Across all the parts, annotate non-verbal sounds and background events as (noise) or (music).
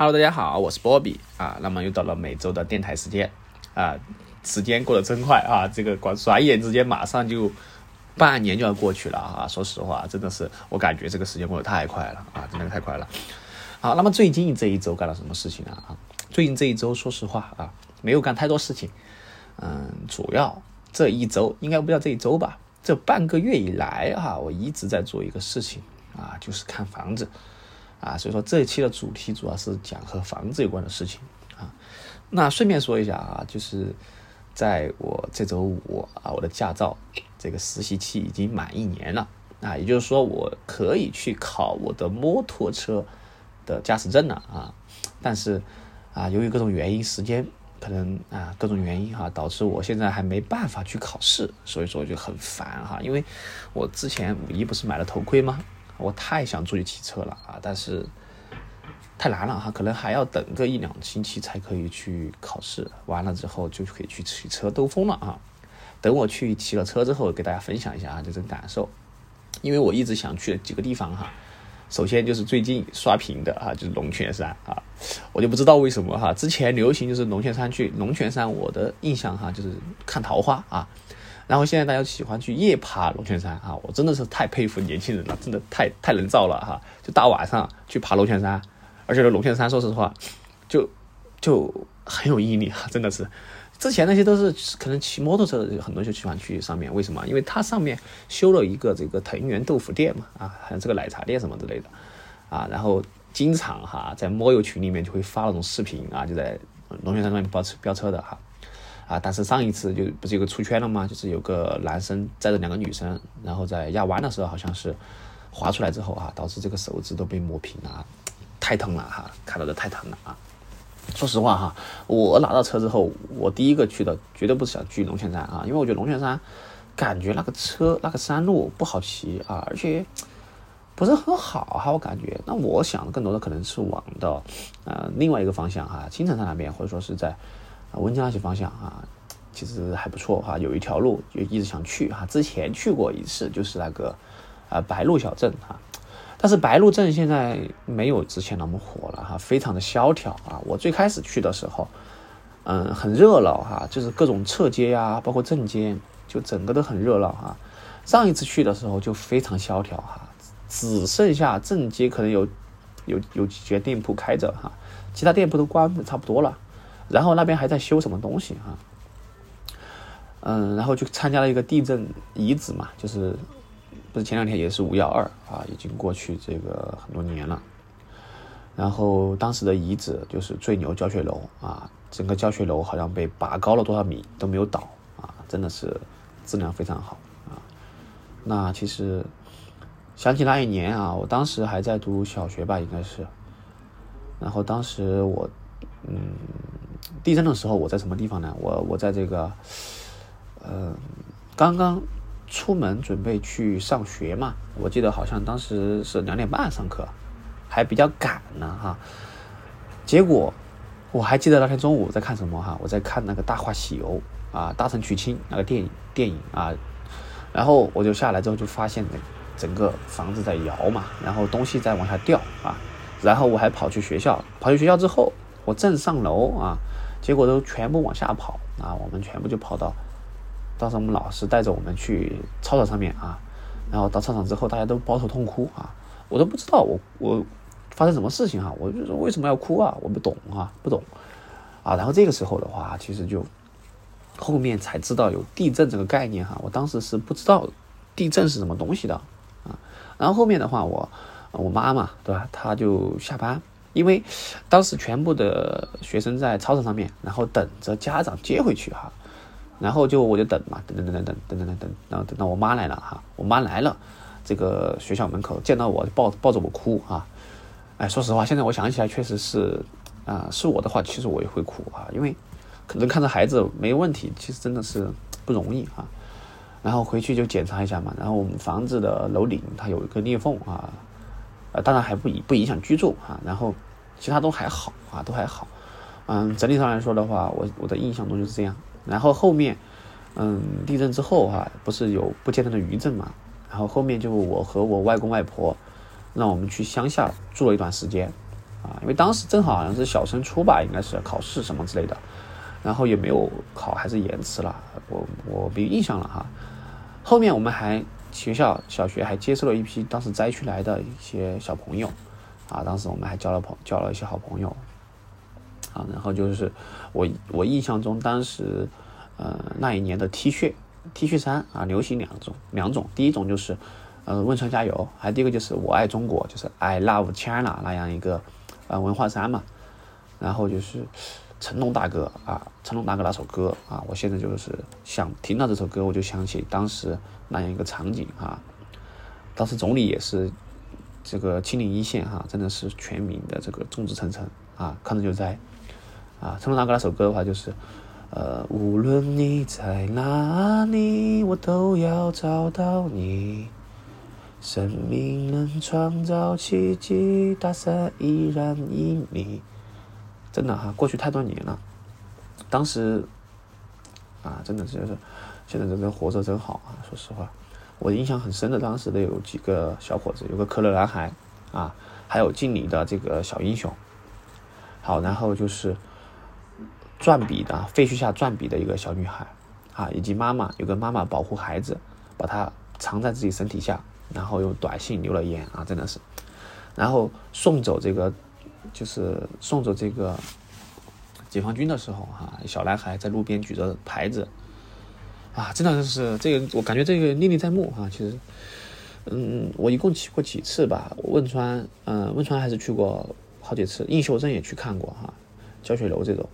Hello，大家好，我是波比啊。那么又到了每周的电台时间啊，时间过得真快啊，这个光转眼之间马上就半年就要过去了啊。说实话，真的是我感觉这个时间过得太快了啊，真的太快了。好，那么最近这一周干了什么事情呢？啊？最近这一周，说实话啊，没有干太多事情。嗯，主要这一周应该不叫这一周吧？这半个月以来啊，我一直在做一个事情啊，就是看房子。啊，所以说这一期的主题主要是讲和房子有关的事情啊。那顺便说一下啊，就是在我这周五啊，我的驾照这个实习期已经满一年了啊，也就是说我可以去考我的摩托车的驾驶证了啊。但是啊，由于各种原因，时间可能啊各种原因哈，导致我现在还没办法去考试，所以说就很烦哈。因为我之前五一不是买了头盔吗？我太想出去骑车了啊，但是太难了哈，可能还要等个一两星期才可以去考试。完了之后就可以去骑车兜风了啊。等我去骑了车之后，给大家分享一下啊这种感受。因为我一直想去几个地方哈，首先就是最近刷屏的啊，就是龙泉山啊，我就不知道为什么哈，之前流行就是龙泉山去龙泉山，我的印象哈就是看桃花啊。然后现在大家喜欢去夜爬龙泉山啊，我真的是太佩服年轻人了，真的太太能造了哈！就大晚上去爬龙泉山，而且龙泉山说实话，就就很有毅力哈，真的是。之前那些都是可能骑摩托车的很多就喜欢去上面，为什么？因为它上面修了一个这个藤原豆腐店嘛，啊，还有这个奶茶店什么之类的，啊，然后经常哈在摩友群里面就会发那种视频啊，就在龙泉山上面飙车飙车的哈。啊！但是上一次就不是有个出圈了吗？就是有个男生载着两个女生，然后在压弯的时候，好像是滑出来之后啊，导致这个手指都被磨平了，太疼了哈！看到的太疼了啊！说实话哈，我拿到车之后，我第一个去的绝对不是想去龙泉山啊，因为我觉得龙泉山感觉那个车那个山路不好骑啊，而且不是很好哈，我感觉。那我想的更多的可能是往的呃另外一个方向哈，青城山那边，或者说是在。啊，温江那些方向啊，其实还不错哈。有一条路就一直想去哈，之前去过一次，就是那个啊白鹿小镇哈。但是白鹿镇现在没有之前那么火了哈，非常的萧条啊。我最开始去的时候，嗯，很热闹哈，就是各种侧街呀，包括正街，就整个都很热闹哈。上一次去的时候就非常萧条哈，只剩下正街可能有有有几家店铺开着哈，其他店铺都关的差不多了。然后那边还在修什么东西哈，嗯，然后就参加了一个地震遗址嘛，就是不是前两天也是五幺二啊，已经过去这个很多年了。然后当时的遗址就是最牛教学楼啊，整个教学楼好像被拔高了多少米都没有倒啊，真的是质量非常好啊。那其实想起那一年啊，我当时还在读小学吧，应该是。然后当时我嗯。地震的时候，我在什么地方呢？我我在这个，呃，刚刚出门准备去上学嘛。我记得好像当时是两点半上课，还比较赶呢哈。结果我还记得那天中午在看什么哈？我在看那个《大话西游》啊，《大圣娶亲》那个电影电影啊。然后我就下来之后就发现整个房子在摇嘛，然后东西在往下掉啊。然后我还跑去学校，跑去学校之后，我正上楼啊。结果都全部往下跑啊！我们全部就跑到，当时我们老师带着我们去操场上面啊，然后到操场之后，大家都抱头痛哭啊！我都不知道我我发生什么事情哈，我就说为什么要哭啊？我不懂啊，不懂啊！然后这个时候的话，其实就后面才知道有地震这个概念哈，我当时是不知道地震是什么东西的啊。然后后面的话，我我妈妈对吧，她就下班。因为当时全部的学生在操场上面，然后等着家长接回去哈，然后就我就等嘛，等等等等等等等等等，然后等到我妈来了哈，我妈来了，这个学校门口见到我抱抱着我哭啊，哎，说实话，现在我想起来确实是啊，是我的话，其实我也会哭啊，因为可能看着孩子没问题，其实真的是不容易啊。然后回去就检查一下嘛，然后我们房子的楼顶它有一个裂缝啊，呃，当然还不影不影响居住啊，然后。其他都还好啊，都还好，嗯，整体上来说的话，我我的印象中就是这样。然后后面，嗯，地震之后哈，不是有不间断的余震嘛？然后后面就我和我外公外婆，让我们去乡下住了一段时间。啊，因为当时正好好像是小升初吧，应该是考试什么之类的，然后也没有考，还是延迟了，我我没印象了哈。后面我们还学校小学还接受了一批当时灾区来的一些小朋友，啊，当时我们还交了朋交了一些好朋友，啊，然后就是我我印象中当时呃那一年的 T 恤 T 恤衫啊流行两种两种，第一种就是呃汶川加油，还第一个就是我爱中国，就是 I love China 那样一个呃文化衫嘛，然后就是成龙大哥啊，成龙大哥那首歌啊，我现在就是想听到这首歌，我就想起当时那样一个场景啊。当时总理也是这个亲临一线哈，真的是全民的这个众志成城啊，抗震救灾啊。成龙大哥那首歌的话就是，呃，无论你在哪里，我都要找到你。生命能创造奇迹，大山依然屹立。真的哈，过去太多年了，当时啊，真的就是现在真的活着真好啊！说实话，我印象很深的，当时的有几个小伙子，有个可乐男孩啊，还有敬礼的这个小英雄，好，然后就是转笔的废墟下转笔的一个小女孩啊，以及妈妈有个妈妈保护孩子，把她藏在自己身体下，然后用短信留了言啊，真的是，然后送走这个。就是送走这个解放军的时候，哈，小男孩在路边举着牌子，啊，真的是这个，我感觉这个历历在目啊。其实，嗯，我一共去过几次吧，汶川，嗯，汶川还是去过好几次，映秀镇也去看过哈，教学楼这种，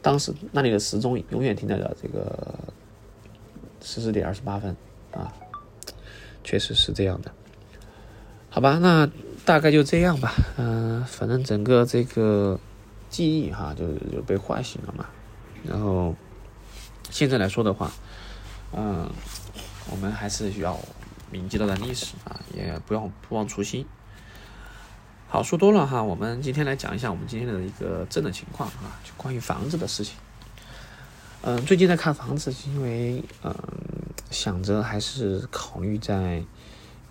当时那里的时钟永远停在了这个十四点二十八分啊，确实是这样的。好吧，那。大概就这样吧，嗯，反正整个这个记忆哈，就就被唤醒了嘛。然后现在来说的话，嗯，我们还是需要铭记到的历史啊，也不要不忘初心。好，说多了哈，我们今天来讲一下我们今天的一个震的情况啊，就关于房子的事情。嗯，最近在看房子，是因为嗯，想着还是考虑在。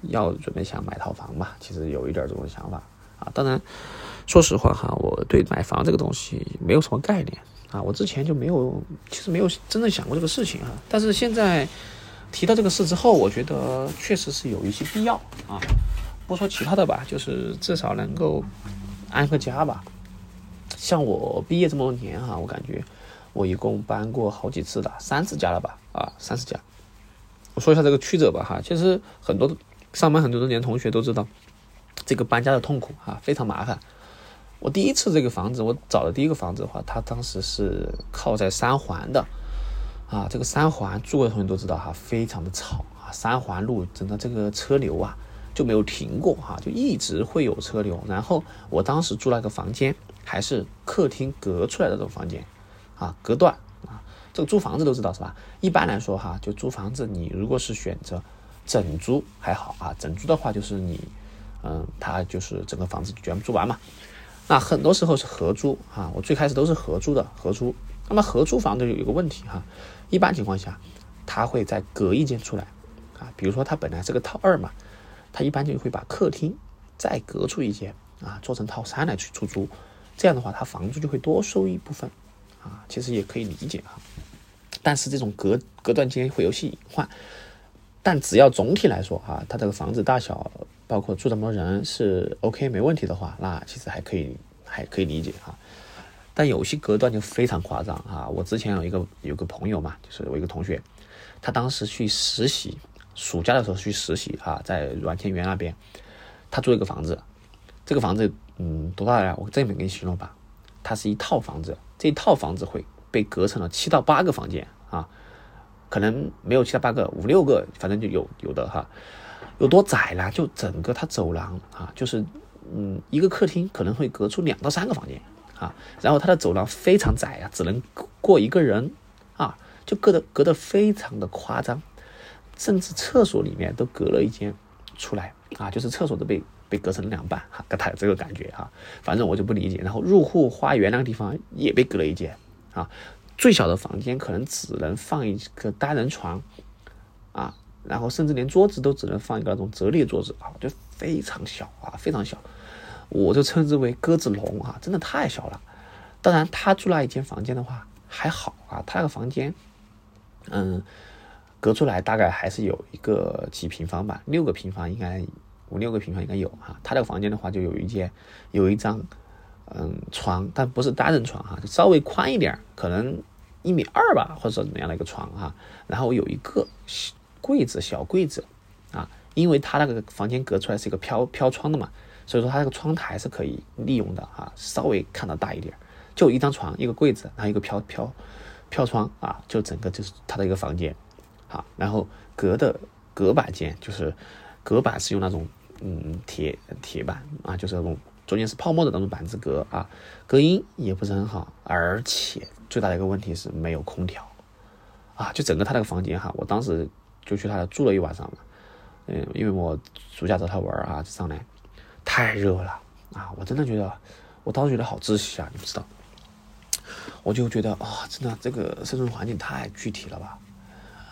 要准备想买套房吧，其实有一点这种想法啊。当然，说实话哈，我对买房这个东西没有什么概念啊。我之前就没有，其实没有真正想过这个事情哈。但是现在提到这个事之后，我觉得确实是有一些必要啊。不说其他的吧，就是至少能够安个家吧。像我毕业这么多年哈，我感觉我一共搬过好几次的，三次家了吧？啊，三次家。我说一下这个曲折吧哈，其实很多。上班很多年，同学都知道这个搬家的痛苦啊，非常麻烦。我第一次这个房子，我找的第一个房子的话，它当时是靠在三环的啊。这个三环住过的同学都知道哈，非常的吵啊。三环路整个这个车流啊就没有停过哈，就一直会有车流。然后我当时住那个房间还是客厅隔出来的这种房间啊，隔断啊。这个租房子都知道是吧？一般来说哈，就租房子，你如果是选择。整租还好啊，整租的话就是你，嗯，他就是整个房子全部租完嘛。那很多时候是合租啊，我最开始都是合租的，合租。那么合租房都有一个问题哈，一般情况下，他会再隔一间出来啊，比如说他本来是个套二嘛，他一般就会把客厅再隔出一间啊，做成套三来去出租。这样的话，他房租就会多收一部分啊，其实也可以理解哈。但是这种隔隔断间会有些隐患。但只要总体来说哈，它这个房子大小，包括住这么人是 OK 没问题的话，那其实还可以，还可以理解哈。但有些隔断就非常夸张啊！我之前有一个有个朋友嘛，就是我一个同学，他当时去实习，暑假的时候去实习啊，在软件园那边，他租一个房子，这个房子嗯多大呀？我这么给你形容吧，它是一套房子，这一套房子会被隔成了七到八个房间。可能没有七八个，五六个，反正就有有的哈。有多窄啦？就整个它走廊啊，就是嗯，一个客厅可能会隔出两到三个房间啊。然后它的走廊非常窄呀，只能过一个人啊，就隔得隔得非常的夸张。甚至厕所里面都隔了一间出来啊，就是厕所都被被隔成了两半哈，他有这个感觉哈。反正我就不理解。然后入户花园那个地方也被隔了一间啊。最小的房间可能只能放一个单人床，啊，然后甚至连桌子都只能放一个那种折叠桌子啊，就非常小啊，非常小。我就称之为鸽子笼啊，真的太小了。当然，他住那一间房间的话还好啊，他那个房间，嗯，隔出来大概还是有一个几平方吧，六个平方应该五六个平方应该有哈。他那个房间的话，就有一间有一张嗯床，但不是单人床哈，就稍微宽一点，可能一米二吧，或者怎么样的一个床哈。然后有一个柜子，小柜子啊，因为他那个房间隔出来是一个飘飘窗的嘛。所以说，它那个窗台是可以利用的啊，稍微看到大一点，就一张床，一个柜子，然后一个飘飘飘窗啊，就整个就是它的一个房间，好，然后隔的隔板间就是隔板是用那种嗯铁铁板啊，就是那种中间是泡沫的那种板子隔啊，隔音也不是很好，而且最大的一个问题是没有空调啊，就整个他那个房间哈，我当时就去他那住了一晚上嘛，嗯，因为我暑假找他玩啊，上来。太热了啊！我真的觉得，我当时觉得好窒息啊！你不知道，我就觉得啊，真的这个生存环境太具体了吧？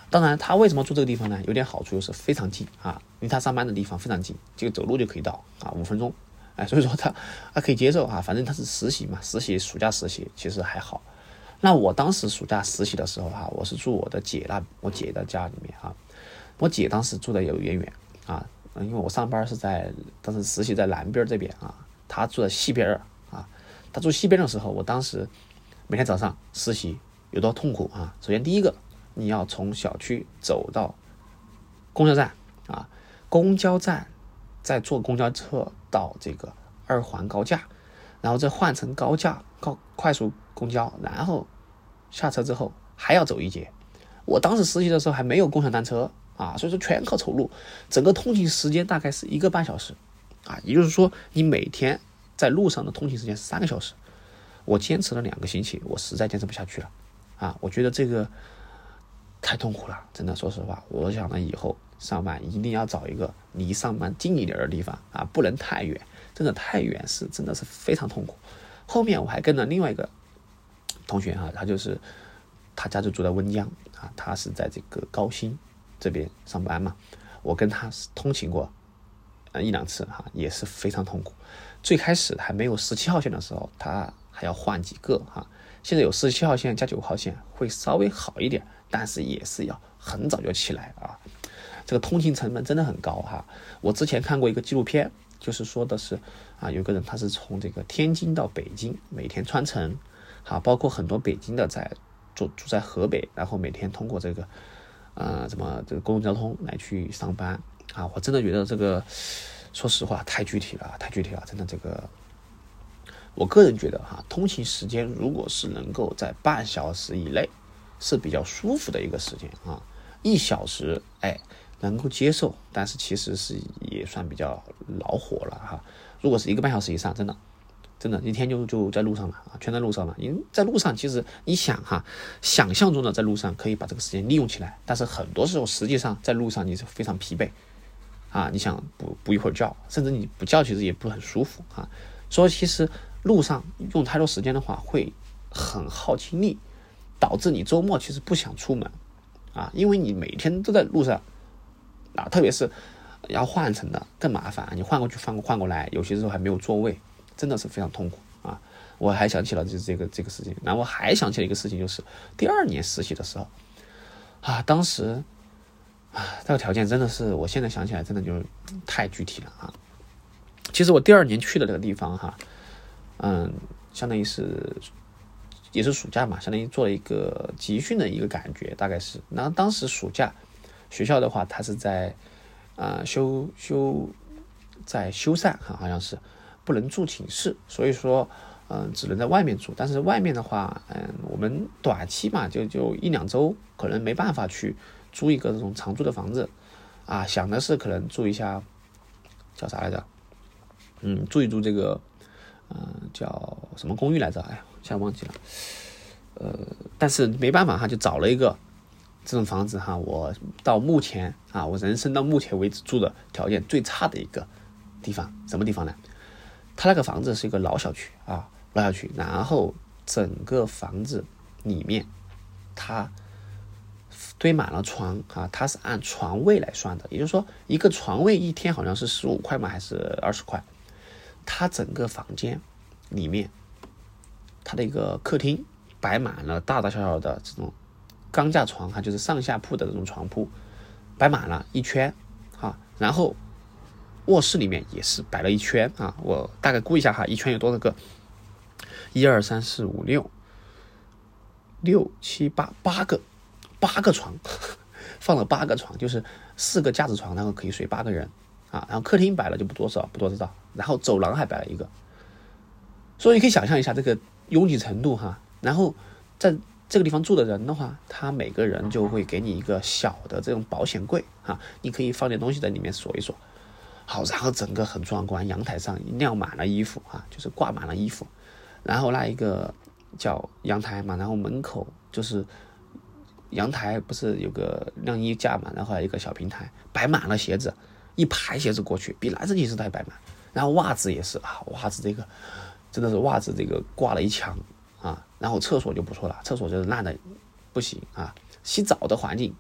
当然，他为什么住这个地方呢？有点好处就是非常近啊，离他上班的地方非常近，就走路就可以到啊，五分钟。哎，所以说他他可以接受啊，反正他是实习嘛，实习暑假实习其实还好。那我当时暑假实习的时候哈，我是住我的姐那我姐的家里面啊，我姐当时住的有点远啊。因为我上班是在当时实习在南边这边啊，她住在西边啊。她住西边的时候，我当时每天早上实习有多痛苦啊！首先第一个，你要从小区走到公交站啊，公交站再坐公交车到这个二环高架，然后再换乘高架高快速公交，然后下车之后还要走一节。我当时实习的时候还没有共享单车。啊，所以说全靠走路，整个通勤时间大概是一个半小时，啊，也就是说你每天在路上的通勤时间三个小时。我坚持了两个星期，我实在坚持不下去了，啊，我觉得这个太痛苦了，真的，说实话，我想呢以后上班一定要找一个离上班近一点的地方，啊，不能太远，真的太远是真的是非常痛苦。后面我还跟了另外一个同学哈，他就是他家就住在温江啊，他是在这个高新。这边上班嘛，我跟他通勤过，一两次哈，也是非常痛苦。最开始还没有十七号线的时候，他还要换几个哈。现在有十七号线加九号线，会稍微好一点，但是也是要很早就起来啊。这个通勤成本真的很高哈。我之前看过一个纪录片，就是说的是啊，有个人他是从这个天津到北京，每天穿城，好，包括很多北京的在住住在河北，然后每天通过这个。呃，什么这个公共交通来去上班啊？我真的觉得这个，说实话太具体了，太具体了，真的这个，我个人觉得哈，通勤时间如果是能够在半小时以内，是比较舒服的一个时间啊，一小时哎能够接受，但是其实是也算比较恼火了哈。如果是一个半小时以上，真的。真的，一天就就在路上了啊，全在路上了。因为在路上，其实你想哈，想象中的在路上可以把这个时间利用起来，但是很多时候实际上在路上你是非常疲惫啊。你想补补一会儿觉，甚至你不觉其实也不很舒服啊。所以其实路上用太多时间的话，会很耗精力，导致你周末其实不想出门啊，因为你每天都在路上啊，特别是要换乘的更麻烦，你换过去换换过来，有些时候还没有座位。真的是非常痛苦啊！我还想起了就是这个这个事情，然后我还想起了一个事情，就是第二年实习的时候啊，当时啊，这个条件真的是，我现在想起来真的就太具体了啊。其实我第二年去的那个地方哈，嗯，相当于是也是暑假嘛，相当于做了一个集训的一个感觉，大概是。然后当时暑假学校的话，它是在啊修修在修缮哈，好像是。不能住寝室，所以说，嗯，只能在外面住。但是外面的话，嗯，我们短期嘛，就就一两周，可能没办法去租一个这种长租的房子，啊，想的是可能住一下，叫啥来着？嗯，住一住这个，嗯，叫什么公寓来着？哎呀，现在忘记了。呃，但是没办法哈，就找了一个这种房子哈。我到目前啊，我人生到目前为止住的条件最差的一个地方，什么地方呢？他那个房子是一个老小区啊，老小区，然后整个房子里面，它堆满了床啊，它是按床位来算的，也就是说，一个床位一天好像是十五块嘛，还是二十块？它整个房间里面，它的一个客厅摆满了大大小小的这种钢架床，哈，就是上下铺的这种床铺，摆满了一圈，哈，然后卧室里面也是摆了一圈啊，我大概估一下哈，一圈有多少个？一二三四五六六七八八个八个床，(laughs) 放了八个床，就是四个架子床，然后可以睡八个人。啊，然后客厅摆了就不多少，不多知道。然后走廊还摆了一个，所以你可以想象一下这个拥挤程度哈。然后在这个地方住的人的话，他每个人就会给你一个小的这种保险柜啊，你可以放点东西在里面锁一锁。好，然后整个很壮观，阳台上晾满了衣服啊，就是挂满了衣服。然后那一个叫阳台嘛，然后门口就是阳台，不是有个晾衣架嘛，然后还有一个小平台，摆满了鞋子。一排鞋子过去，比男生寝室都还摆满，然后袜子也是啊，袜子这个真的是袜子这个挂了一墙啊，然后厕所就不错了，厕所就是烂的不行啊，洗澡的环境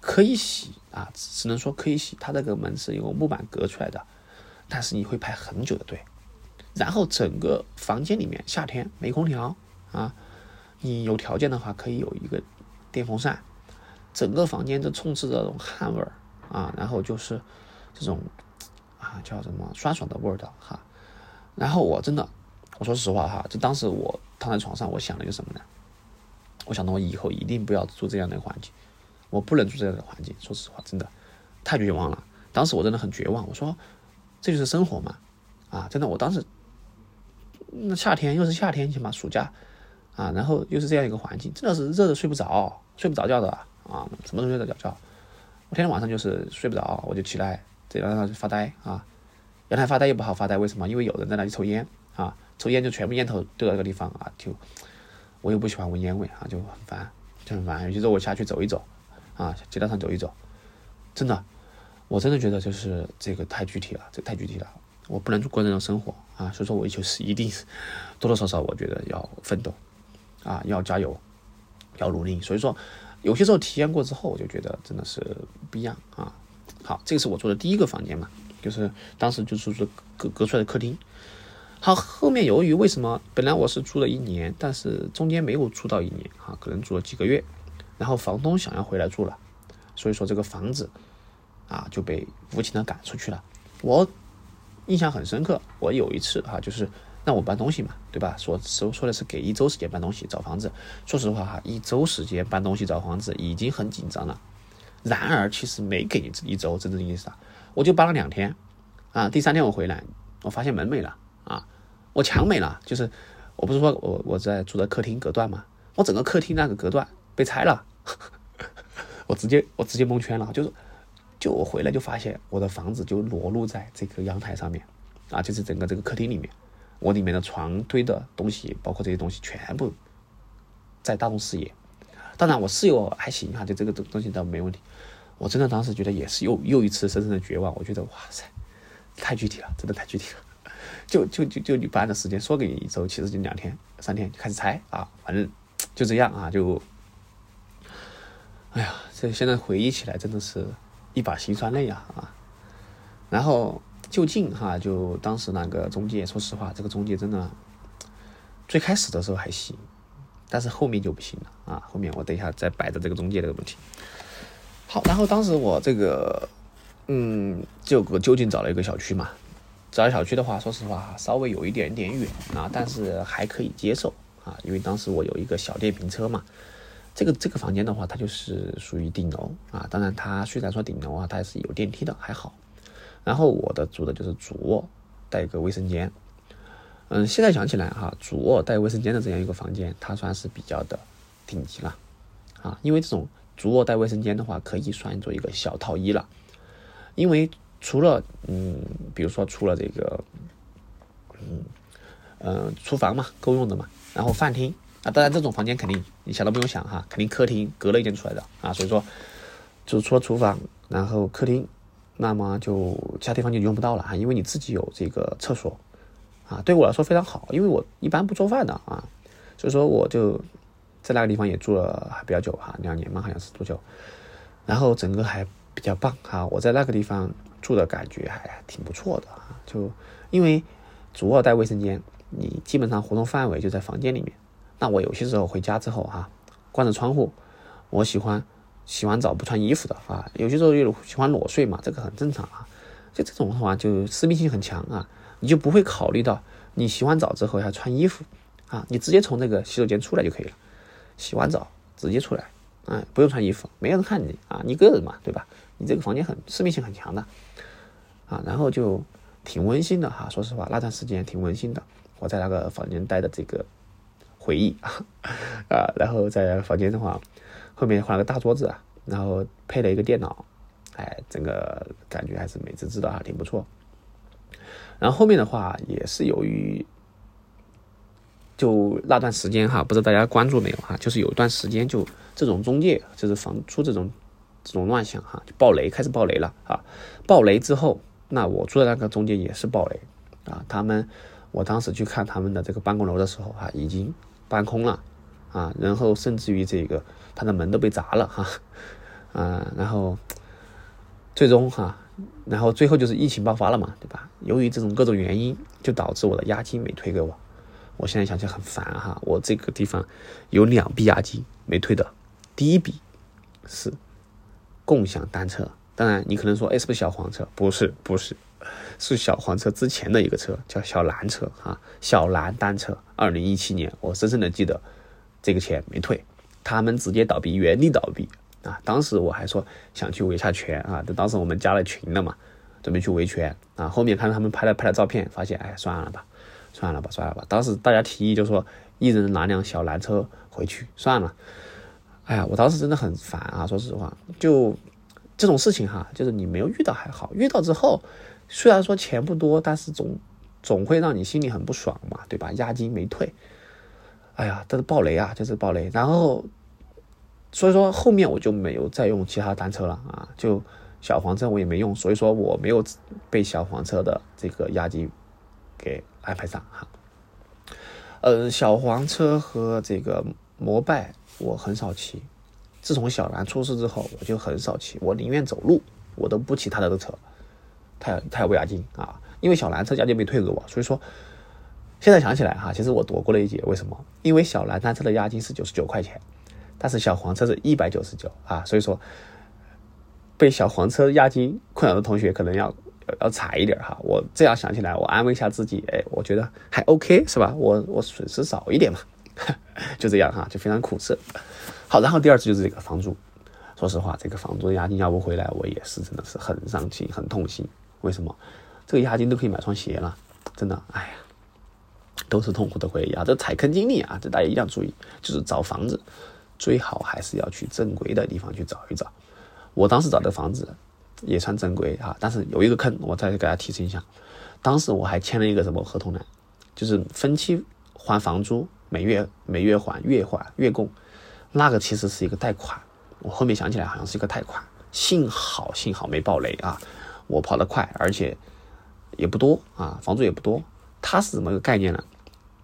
可以洗啊，只能说可以洗，它这个门是用木板隔出来的，但是你会排很久的队，然后整个房间里面夏天没空调啊，你有条件的话可以有一个电风扇，整个房间都充斥着这种汗味儿啊，然后就是。这种啊叫什么酸爽的味道哈，然后我真的我说实话哈，就当时我躺在床上，我想了一个什么呢？我想到我以后一定不要住这样的环境，我不能住这样的环境。说实话，真的太绝望了。当时我真的很绝望。我说这就是生活嘛啊！真的，我当时那夏天又是夏天，起码暑假啊，然后又是这样一个环境，真的是热的睡不着，睡不着觉的啊，什么都睡得着觉。我天天晚上就是睡不着，我就起来。在阳台上发呆啊，阳台发呆也不好发呆，为什么？因为有人在那里抽烟啊，抽烟就全部烟头丢到那个地方啊，就我又不喜欢闻烟味啊，就很烦，就很烦。有些时候我下去走一走啊，街道上走一走，真的，我真的觉得就是这个太具体了，这太具体了，我不能过那种生活啊，所以说我就是一定多多少少我觉得要奋斗啊，要加油，要努力。所以说有些时候体验过之后，我就觉得真的是不一样啊。好，这个是我住的第一个房间嘛，就是当时就是说隔隔出来的客厅。好，后面由于为什么本来我是租了一年，但是中间没有租到一年，哈，可能住了几个月，然后房东想要回来住了，所以说这个房子啊就被无情的赶出去了。我印象很深刻，我有一次哈，就是让我搬东西嘛，对吧？说说说的是给一周时间搬东西找房子，说实话哈，一周时间搬东西找房子已经很紧张了。然而，其实没给一周真正意思啊，我就搬了两天，啊，第三天我回来，我发现门没了啊，我墙没了，就是我不是说我我在住的客厅隔断嘛，我整个客厅那个隔断被拆了，(laughs) 我直接我直接蒙圈了，就是就我回来就发现我的房子就裸露在这个阳台上面，啊，就是整个这个客厅里面，我里面的床堆的东西，包括这些东西全部在大众视野。当然，我室友还行哈，就这个东东西倒没问题。我真的当时觉得也是又又一次深深的绝望。我觉得哇塞，太具体了，真的太具体了。就就就就你搬的时间说给你一周，其实就两天三天就开始拆啊，反正就这样啊，就，哎呀，这现在回忆起来真的是一把辛酸泪啊啊。然后就近哈，就当时那个中介，说实话，这个中介真的最开始的时候还行。但是后面就不行了啊！后面我等一下再摆着这个中介这个问题。好，然后当时我这个，嗯，就我就近找了一个小区嘛。找小区的话，说实话稍微有一点点远啊，但是还可以接受啊，因为当时我有一个小电瓶车嘛。这个这个房间的话，它就是属于顶楼啊，当然它虽然说顶楼啊，它是有电梯的，还好。然后我的住的就是主卧，带一个卫生间。嗯，现在想起来哈，主卧带卫生间的这样一个房间，它算是比较的顶级了，啊，因为这种主卧带卫生间的话，可以算作一个小套一了。因为除了嗯，比如说除了这个，嗯嗯，厨房嘛，够用的嘛，然后饭厅啊，当然这种房间肯定你想都不用想哈，肯定客厅隔了一间出来的啊，所以说就除了厨房，然后客厅，那么就其他地方就用不到了哈，因为你自己有这个厕所。啊，对我来说非常好，因为我一般不做饭的啊，所以说我就在那个地方也住了还比较久哈，两年嘛好像是多久，然后整个还比较棒哈，我在那个地方住的感觉还挺不错的啊，就因为主卧带卫生间，你基本上活动范围就在房间里面。那我有些时候回家之后哈，关着窗户，我喜欢洗完澡不穿衣服的啊，有些时候又喜欢裸睡嘛，这个很正常啊。就这种的话，就私密性很强啊，你就不会考虑到你洗完澡之后要穿衣服啊，你直接从那个洗手间出来就可以了，洗完澡直接出来，嗯，不用穿衣服，没有人看你啊，你一个人嘛，对吧？你这个房间很私密性很强的啊，然后就挺温馨的哈，说实话那段时间挺温馨的，我在那个房间待的这个回忆啊 (laughs) 啊，然后在房间的话，后面换了个大桌子啊，然后配了一个电脑。哎，整个感觉还是美滋滋的哈，挺不错。然后后面的话也是由于，就那段时间哈，不知道大家关注没有哈，就是有一段时间就这种中介就是房出这种这种乱象哈，就爆雷开始爆雷了啊。爆雷之后，那我住的那个中介也是爆雷啊。他们我当时去看他们的这个办公楼的时候哈，已经搬空了啊，然后甚至于这个他的门都被砸了哈，啊，然后。最终哈，然后最后就是疫情爆发了嘛，对吧？由于这种各种原因，就导致我的押金没退给我。我现在想起来很烦哈，我这个地方有两笔押金没退的。第一笔是共享单车，当然你可能说，哎，是不是小黄车？不是，不是，是小黄车之前的一个车，叫小蓝车哈，小蓝单车。二零一七年，我深深的记得这个钱没退，他们直接倒闭，原地倒闭。啊，当时我还说想去维下权啊，当时我们加了群了嘛，准备去维权啊。后面看到他们拍了拍了照片，发现哎，算了吧，算了吧，算了吧。当时大家提议就说一人拿辆小蓝车回去算了。哎呀，我当时真的很烦啊，说实话，就这种事情哈，就是你没有遇到还好，遇到之后虽然说钱不多，但是总总会让你心里很不爽嘛，对吧？押金没退，哎呀，这是暴雷啊，就是暴雷，然后。所以说后面我就没有再用其他单车了啊，就小黄车我也没用，所以说我没有被小黄车的这个押金给安排上哈。呃，小黄车和这个摩拜我很少骑，自从小蓝出事之后，我就很少骑，我宁愿走路，我都不骑他的车，太太不押金啊，因为小蓝车押金没退给我，所以说现在想起来哈，其实我躲过了一劫，为什么？因为小蓝单车的押金是九十九块钱。但是小黄车是一百九十九啊，所以说被小黄车押金困扰的同学可能要要惨一点哈。我这样想起来，我安慰一下自己，哎，我觉得还 OK 是吧？我我损失少一点嘛，(laughs) 就这样哈，就非常苦涩。好，然后第二次就是这个房租，说实话，这个房租押金要不回来，我也是真的是很伤心、很痛心。为什么？这个押金都可以买双鞋了，真的，哎呀，都是痛苦的回忆啊！这踩坑经历啊，这大家一定要注意，就是找房子。最好还是要去正规的地方去找一找。我当时找的房子也算正规哈，但是有一个坑，我再给大家提醒一下。当时我还签了一个什么合同呢？就是分期还房租，每月每月还，月还月供。那个其实是一个贷款。我后面想起来好像是一个贷款。幸好幸好没爆雷啊！我跑得快，而且也不多啊，房租也不多。它是怎么个概念呢？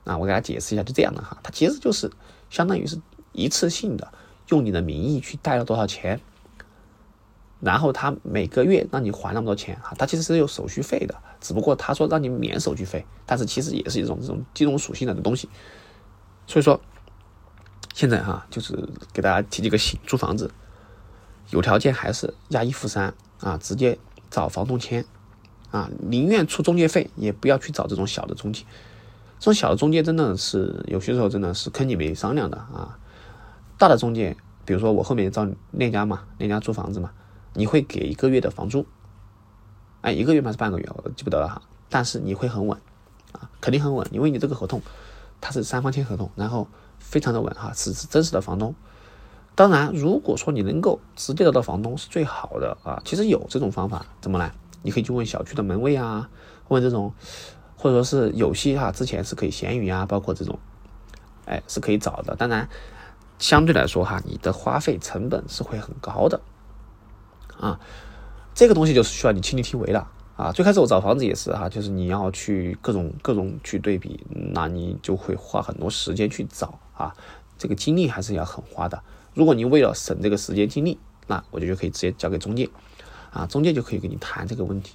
啊，我给大家解释一下，就这样的哈。它其实就是相当于是。一次性的用你的名义去贷了多少钱，然后他每个月让你还那么多钱哈，他其实是有手续费的，只不过他说让你免手续费，但是其实也是一种这种金融属性的东西。所以说，现在哈就是给大家提几个醒：租房子有条件还是押一付三啊，直接找房东签啊，宁愿出中介费也不要去找这种小的中介，这种小的中介真的是有些时候真的是坑你没商量的啊。大的中介，比如说我后面找链家嘛，链家租房子嘛，你会给一个月的房租，哎，一个月还是半个月，我记不得了哈。但是你会很稳，啊，肯定很稳，因为你这个合同它是三方签合同，然后非常的稳哈，是是真实的房东。当然，如果说你能够直接找到房东是最好的啊。其实有这种方法，怎么来？你可以去问小区的门卫啊，问这种，或者说是有些哈，之前是可以闲鱼啊，包括这种，哎，是可以找的。当然。相对来说哈，你的花费成本是会很高的，啊，这个东西就是需要你亲力亲为了啊。最开始我找房子也是哈，就是你要去各种各种去对比，那你就会花很多时间去找啊，这个精力还是要很花的。如果你为了省这个时间精力，那我就就可以直接交给中介，啊，中介就可以跟你谈这个问题，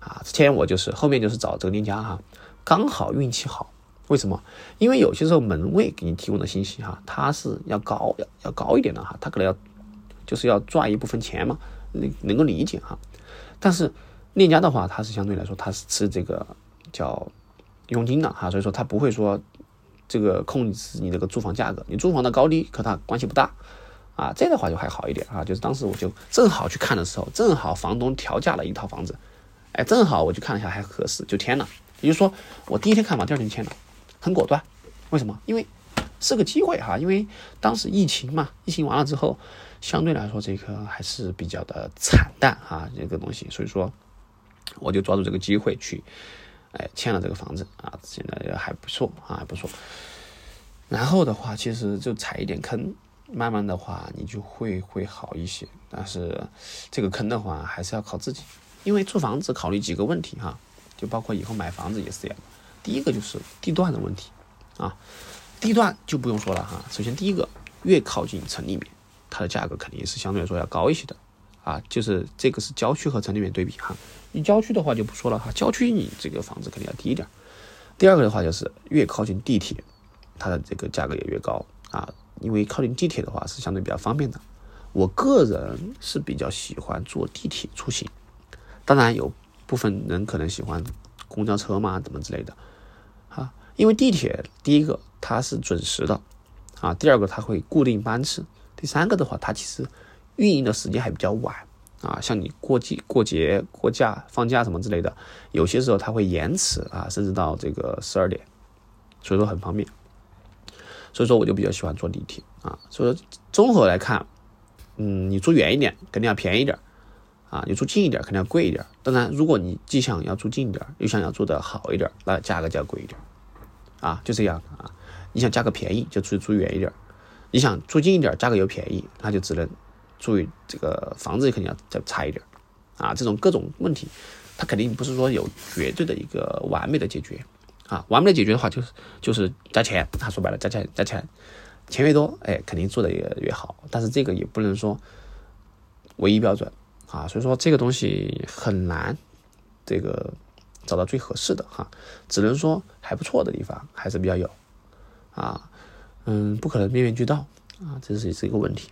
啊，之前我就是后面就是找这个链家哈，刚好运气好。为什么？因为有些时候门卫给你提供的信息哈，他是要高要要高一点的哈，他可能要就是要赚一部分钱嘛，能能够理解哈。但是链家的话，它是相对来说它是吃这个叫佣金的哈，所以说它不会说这个控制你这个租房价格，你租房的高低和它关系不大啊。这的话就还好一点啊，就是当时我就正好去看的时候，正好房东调价了一套房子，哎，正好我就看了一下还合适，就签了。也就是说，我第一天看房，第二天签了。很果断，为什么？因为是个机会哈，因为当时疫情嘛，疫情完了之后，相对来说这一颗还是比较的惨淡啊，这个东西，所以说我就抓住这个机会去，哎，签了这个房子啊，现在还不错啊，还不错。然后的话，其实就踩一点坑，慢慢的话你就会会好一些。但是这个坑的话，还是要靠自己，因为租房子考虑几个问题哈，就包括以后买房子也是这样。第一个就是地段的问题，啊，地段就不用说了哈。首先第一个，越靠近城里面，它的价格肯定是相对来说要高一些的，啊，就是这个是郊区和城里面对比哈。你郊区的话就不说了哈，郊区你这个房子肯定要低一点。第二个的话就是越靠近地铁，它的这个价格也越高啊，因为靠近地铁的话是相对比较方便的。我个人是比较喜欢坐地铁出行，当然有部分人可能喜欢公交车嘛，怎么之类的。啊，因为地铁第一个它是准时的，啊，第二个它会固定班次，第三个的话它其实运营的时间还比较晚，啊，像你过季、过节、过假、放假什么之类的，有些时候它会延迟啊，甚至到这个十二点，所以说很方便，所以说我就比较喜欢坐地铁啊，所以说综合来看，嗯，你住远一点肯定要便宜点。啊，你住近一点肯定要贵一点。当然，如果你既想要住近一点，又想要住的好一点，那价格就要贵一点。啊，就这样啊。你想价格便宜，就住住远一点；你想住近一点，价格又便宜，那就只能住这个房子肯定要再差一点。啊，这种各种问题，它肯定不是说有绝对的一个完美的解决。啊，完美的解决的话，就是就是加钱。他说白了，加钱加钱，钱越多，哎，肯定做的也越好。但是这个也不能说唯一标准。啊，所以说这个东西很难，这个找到最合适的哈，只能说还不错的地方还是比较有，啊，嗯，不可能面面俱到啊，这是也是一个问题。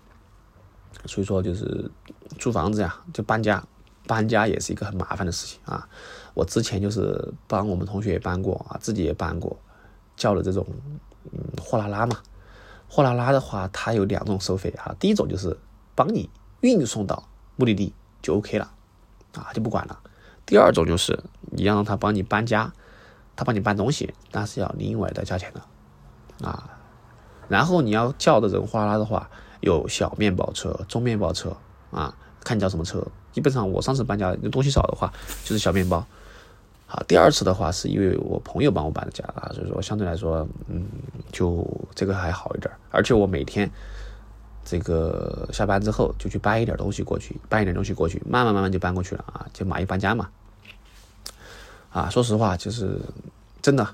所以说就是租房子呀，就搬家，搬家也是一个很麻烦的事情啊。我之前就是帮我们同学也搬过啊，自己也搬过，叫了这种嗯货拉拉嘛，货拉拉的话它有两种收费哈，第一种就是帮你运送到目的地。就 OK 了，啊，就不管了。第二种就是你要让他帮你搬家，他帮你搬东西，那是要另外的价钱的，啊。然后你要叫的这种货拉的话，有小面包车、中面包车，啊，看你叫什么车。基本上我上次搬家东西少的话，就是小面包。好，第二次的话是因为我朋友帮我搬的家啊，所以说相对来说，嗯，就这个还好一点。而且我每天。这个下班之后就去搬一点东西过去，搬一点东西过去，慢慢慢慢就搬过去了啊，就蚂蚁搬家嘛。啊，说实话就是真的，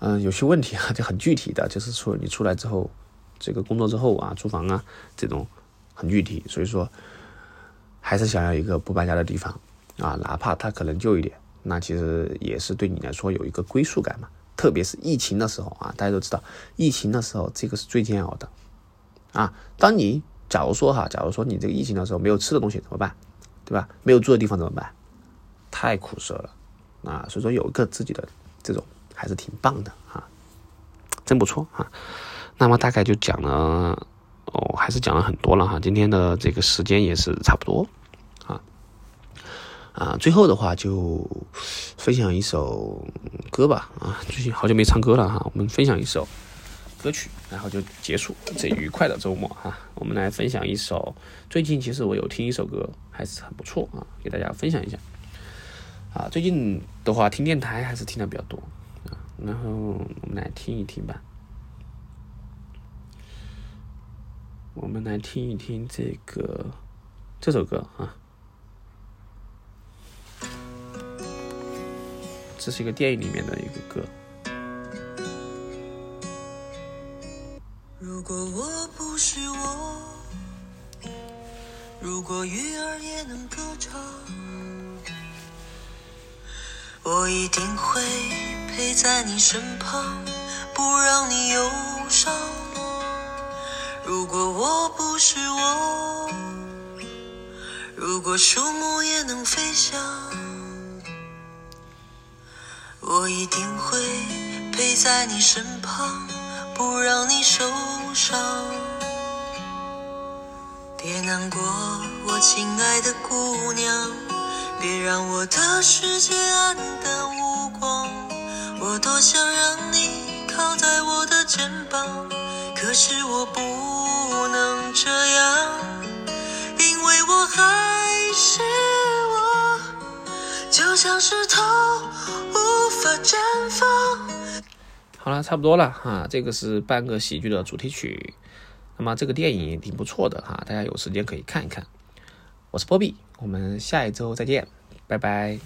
嗯，有些问题啊就很具体的，就是说你出来之后，这个工作之后啊，租房啊这种很具体，所以说还是想要一个不搬家的地方啊，哪怕它可能旧一点，那其实也是对你来说有一个归属感嘛。特别是疫情的时候啊，大家都知道，疫情的时候这个是最煎熬的。啊，当你假如说哈，假如说你这个疫情的时候没有吃的东西怎么办？对吧？没有住的地方怎么办？太苦涩了啊！所以说有一个自己的这种还是挺棒的哈，真不错哈。那么大概就讲了哦，还是讲了很多了哈。今天的这个时间也是差不多啊啊。最后的话就分享一首歌吧啊，最近好久没唱歌了哈，我们分享一首。歌曲，然后就结束这愉快的周末哈。我们来分享一首，最近其实我有听一首歌，还是很不错啊，给大家分享一下。啊，最近的话听电台还是听的比较多，然后我们来听一听吧。我们来听一听这个这首歌啊，这是一个电影里面的一个歌。如果我不是我，如果鱼儿也能歌唱，我一定会。陪在你身旁，不让你忧伤。如果我不是我，如果树木也能飞翔，我一定会陪在你身旁，不让你受伤。别难过，我亲爱的姑娘，别让我的世界黯淡无光。我多想让你靠在我的肩膀，可是我不能这样，因为我还是我，就像石头无法绽放。好了，差不多了哈，这个是半个喜剧的主题曲。那么这个电影也挺不错的哈，大家有时间可以看一看。我是波比，我们下一周再见，拜拜。